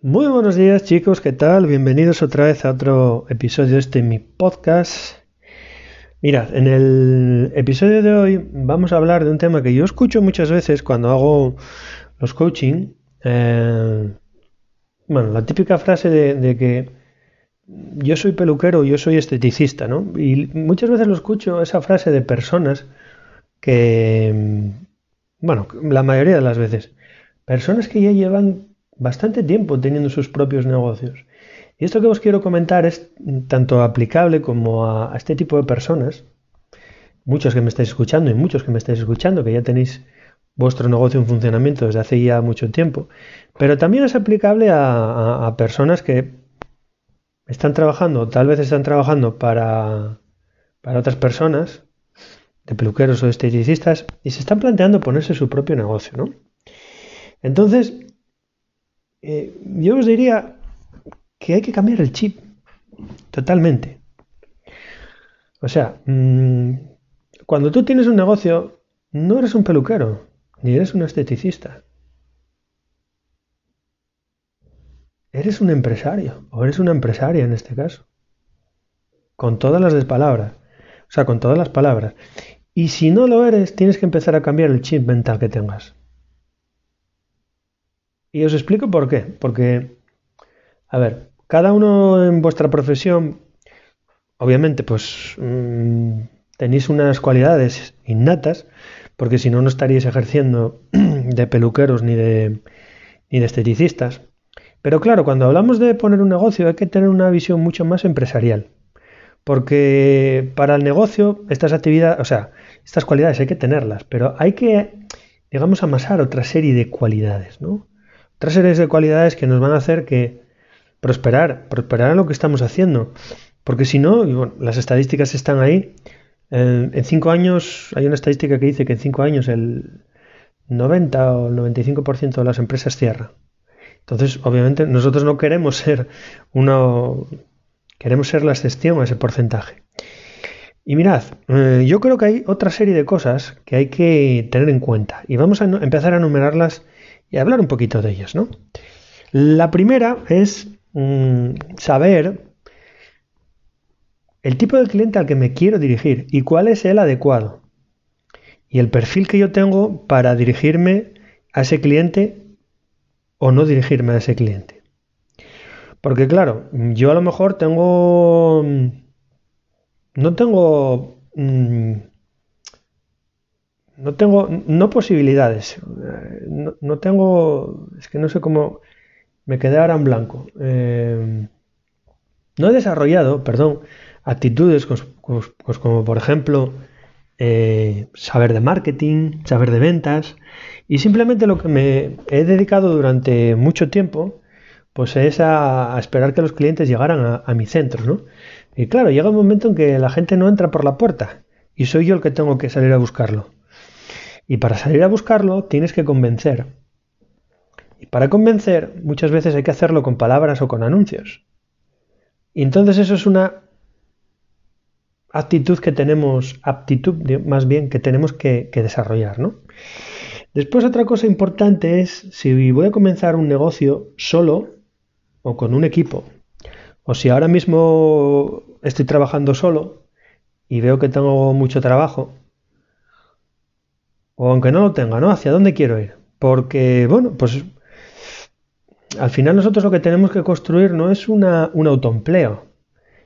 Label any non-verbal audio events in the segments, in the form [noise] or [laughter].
Muy buenos días chicos, ¿qué tal? Bienvenidos otra vez a otro episodio de este mi podcast. Mirad, en el episodio de hoy vamos a hablar de un tema que yo escucho muchas veces cuando hago los coaching. Eh, bueno, la típica frase de, que yo soy peluquero, yo soy esteticista, ¿no? Y muchas veces lo escucho esa frase de personas que, bueno, la mayoría de las veces, personas que ya llevan bastante tiempo teniendo sus propios negocios. Y esto que os quiero comentar es tanto aplicable como a, este tipo de personas, muchos que me estáis escuchando y muchos que me estáis escuchando, que ya tenéis vuestro negocio en funcionamiento desde hace ya mucho tiempo, pero también es aplicable a, personas que están trabajando, tal vez están trabajando para, para otras personas, de peluqueros o esteticistas, y se están planteando ponerse su propio negocio, ¿no? Entonces, eh, yo os diría que hay que cambiar el chip totalmente. O sea, mm, cuando tú tienes un negocio, no eres un peluquero, ni eres un esteticista. Eres un empresario, o eres una empresaria en este caso. Con todas las palabras. O sea, con todas las palabras. Y si no lo eres, tienes que empezar a cambiar el chip mental que tengas. Y os explico por qué. Porque, a ver, cada uno en vuestra profesión, obviamente, pues mm, tenéis unas cualidades innatas, porque si no, no estaríais ejerciendo [clears throat] de peluqueros ni de, ni de esteticistas. Pero claro, cuando hablamos de poner un negocio hay que tener una visión mucho más empresarial. Porque para el negocio estas actividades, o sea, estas cualidades hay que tenerlas, pero hay que, digamos, amasar otra serie de cualidades, ¿no? Otras series de cualidades que nos van a hacer que prosperar, prosperar en lo que estamos haciendo. Porque si no, las estadísticas están ahí. En, cinco años, hay una estadística que dice que en cinco años el 90 o el 95% de las empresas cierran. Entonces, obviamente, nosotros no queremos ser uno, queremos ser la excepción a ese porcentaje. Y mirad, eh, yo creo que hay otra serie de cosas que hay que tener en cuenta. Y vamos a empezar a enumerarlas y hablar un poquito de ellas, ¿no? La primera es mm, saber el tipo de cliente al que me quiero dirigir y cuál es el adecuado. Y el perfil que yo tengo para dirigirme a ese cliente o no dirigirme a ese cliente. Porque claro, yo a lo mejor tengo... No tengo mm, no tengo, no posibilidades, no, tengo, es que no sé cómo, me quedé ahora en blanco. Eh, no he desarrollado, perdón, actitudes como por ejemplo eh, saber de marketing, saber de ventas, y simplemente lo que me he dedicado durante mucho tiempo, pues es a, esperar que los clientes llegaran a, a mi centro, ¿no? Y claro, llega un momento en que la gente no entra por la puerta y soy yo el que tengo que salir a buscarlo. Y para salir a buscarlo tienes que convencer. Y para convencer muchas veces hay que hacerlo con palabras o con anuncios. Y entonces eso es una actitud que tenemos, aptitud más bien que tenemos que, desarrollar, ¿no? Después otra cosa importante es si voy a comenzar un negocio solo o con un equipo, o si ahora mismo estoy trabajando solo y veo que tengo mucho trabajo, o aunque no lo tenga, ¿no? ¿Hacia dónde quiero ir? Porque, bueno, pues al final nosotros lo que tenemos que construir no es una, un autoempleo,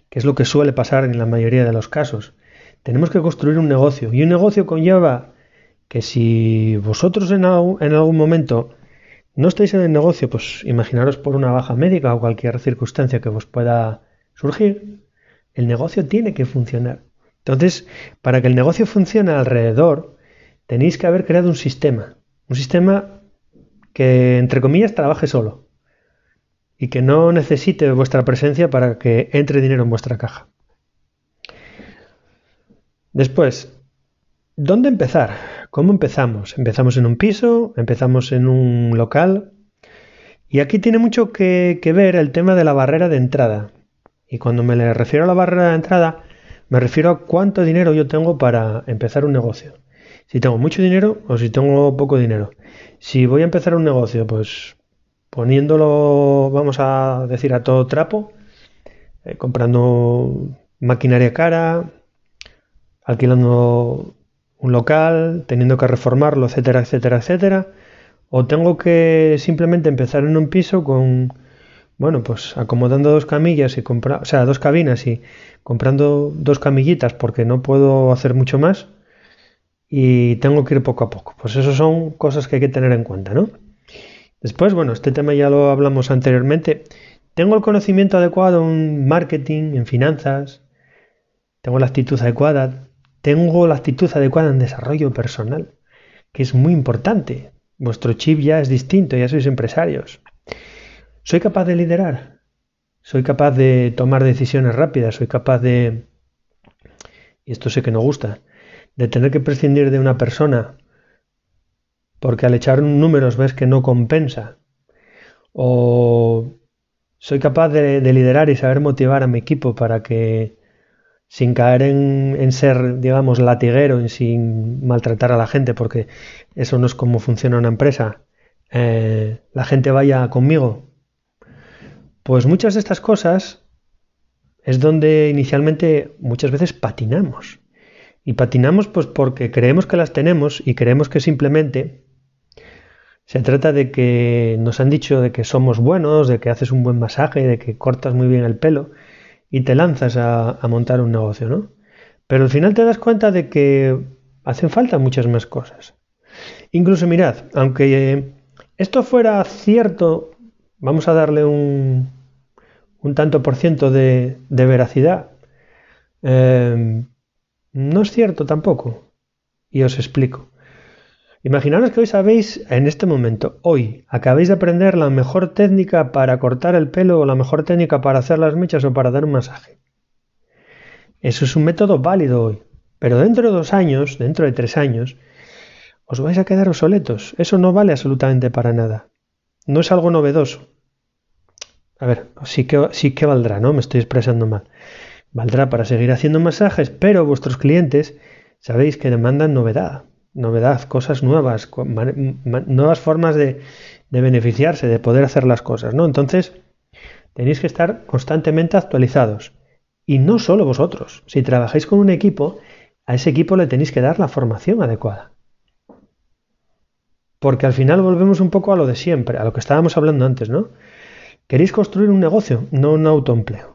que es lo que suele pasar en la mayoría de los casos. Tenemos que construir un negocio y un negocio conlleva que si vosotros en, en algún momento no estáis en el negocio, pues imaginaros por una baja médica o cualquier circunstancia que os pueda surgir, el negocio tiene que funcionar. Entonces, para que el negocio funcione alrededor tenéis que haber creado un sistema, un sistema que, entre comillas, trabaje solo y que no necesite vuestra presencia para que entre dinero en vuestra caja. Después, ¿dónde empezar? ¿Cómo empezamos? ¿Empezamos en un piso? ¿Empezamos en un local? Y aquí tiene mucho que, ver el tema de la barrera de entrada. Y cuando me refiero a la barrera de entrada, me refiero a cuánto dinero yo tengo para empezar un negocio si tengo mucho dinero o si tengo poco dinero. Si voy a empezar un negocio, pues poniéndolo, vamos a decir, a todo trapo, eh, comprando maquinaria cara, alquilando un local, teniendo que reformarlo, etcétera, etcétera, etcétera. O tengo que simplemente empezar en un piso con, bueno, pues acomodando dos camillas y comprar, o sea, dos cabinas y comprando dos camillitas porque no puedo hacer mucho más y tengo que ir poco a poco. Pues eso son cosas que hay que tener en cuenta, ¿no? Después, bueno, este tema ya lo hablamos anteriormente. Tengo el conocimiento adecuado en marketing, en finanzas, tengo la actitud adecuada, tengo la actitud adecuada en desarrollo personal, que es muy importante. Vuestro chip ya es distinto, ya sois empresarios. ¿Soy capaz de liderar? ¿Soy capaz de tomar decisiones rápidas? ¿Soy capaz de... Y esto sé que no gusta, de tener que prescindir de una persona porque al echar números ves que no compensa. O soy capaz de, liderar y saber motivar a mi equipo para que sin caer en, ser, digamos, latiguero, y sin maltratar a la gente, porque eso no es como funciona una empresa, eh, la gente vaya conmigo. Pues muchas de estas cosas es donde inicialmente muchas veces patinamos. Y patinamos pues porque creemos que las tenemos y creemos que simplemente se trata de que nos han dicho de que somos buenos, de que haces un buen masaje, de que cortas muy bien el pelo y te lanzas a, montar un negocio, ¿no? Pero al final te das cuenta de que hacen falta muchas más cosas. Incluso mirad, aunque esto fuera cierto, vamos a darle un, un tanto por ciento de, veracidad. Eh, no es cierto tampoco. Y os explico. Imaginaros que hoy sabéis, en este momento, hoy, acabáis de aprender la mejor técnica para cortar el pelo o la mejor técnica para hacer las mechas o para dar un masaje. Eso es un método válido hoy. Pero dentro de dos años, dentro de tres años, os vais a quedar obsoletos. Eso no vale absolutamente para nada. No es algo novedoso. A ver, sí que, sí que valdrá, ¿no? Me estoy expresando mal. Valdrá para seguir haciendo masajes, pero vuestros clientes sabéis que demandan novedad, novedad, cosas nuevas, nuevas formas de, beneficiarse, de poder hacer las cosas, ¿no? Entonces, tenéis que estar constantemente actualizados. Y no solo vosotros. Si trabajáis con un equipo, a ese equipo le tenéis que dar la formación adecuada. Porque al final volvemos un poco a lo de siempre, a lo que estábamos hablando antes, ¿no? Queréis construir un negocio, no un autoempleo.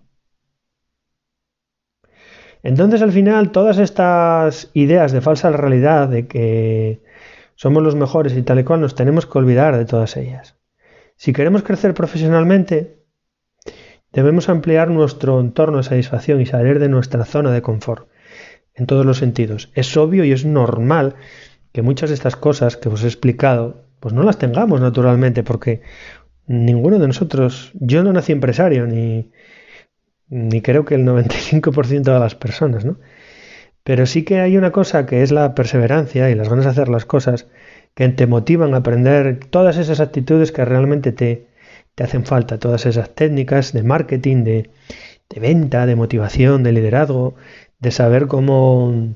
Entonces al final todas estas ideas de falsa realidad, de que somos los mejores y tal y cual, nos tenemos que olvidar de todas ellas. Si queremos crecer profesionalmente, debemos ampliar nuestro entorno de satisfacción y salir de nuestra zona de confort, en todos los sentidos. Es obvio y es normal que muchas de estas cosas que os he explicado, pues no las tengamos naturalmente, porque ninguno de nosotros, yo no nací empresario, ni, ni creo que el 95% de las personas, ¿no? Pero sí que hay una cosa que es la perseverancia y las ganas de hacer las cosas que te motivan a aprender todas esas actitudes que realmente te, te hacen falta, todas esas técnicas de marketing, de, de venta, de motivación, de liderazgo, de saber cómo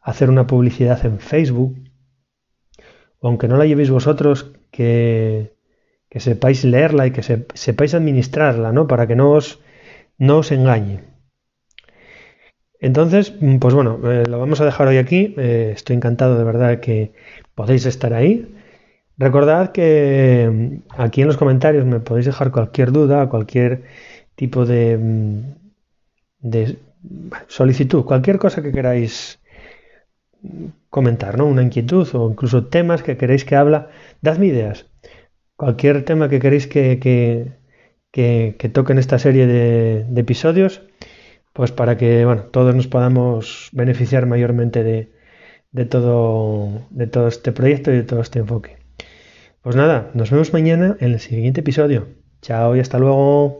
hacer una publicidad en Facebook, aunque no la llevéis vosotros, que, que sepáis leerla y que sepáis administrarla, ¿no? Para que no os, no os engañe. Entonces, pues bueno, eh, lo vamos a dejar hoy aquí. Eh, estoy encantado de verdad que podéis estar ahí. Recordad que mm, aquí en los comentarios me podéis dejar cualquier duda, cualquier tipo de, mm, de solicitud, cualquier cosa que queráis comentar, ¿no? Una inquietud o incluso temas que queréis que habla, dadme ideas. Cualquier tema que queréis que, que, que, toque en esta serie de, de, episodios, pues para que bueno, todos nos podamos beneficiar mayormente de, de, todo, de todo este proyecto y de todo este enfoque. Pues nada, nos vemos mañana en el siguiente episodio. Chao y hasta luego.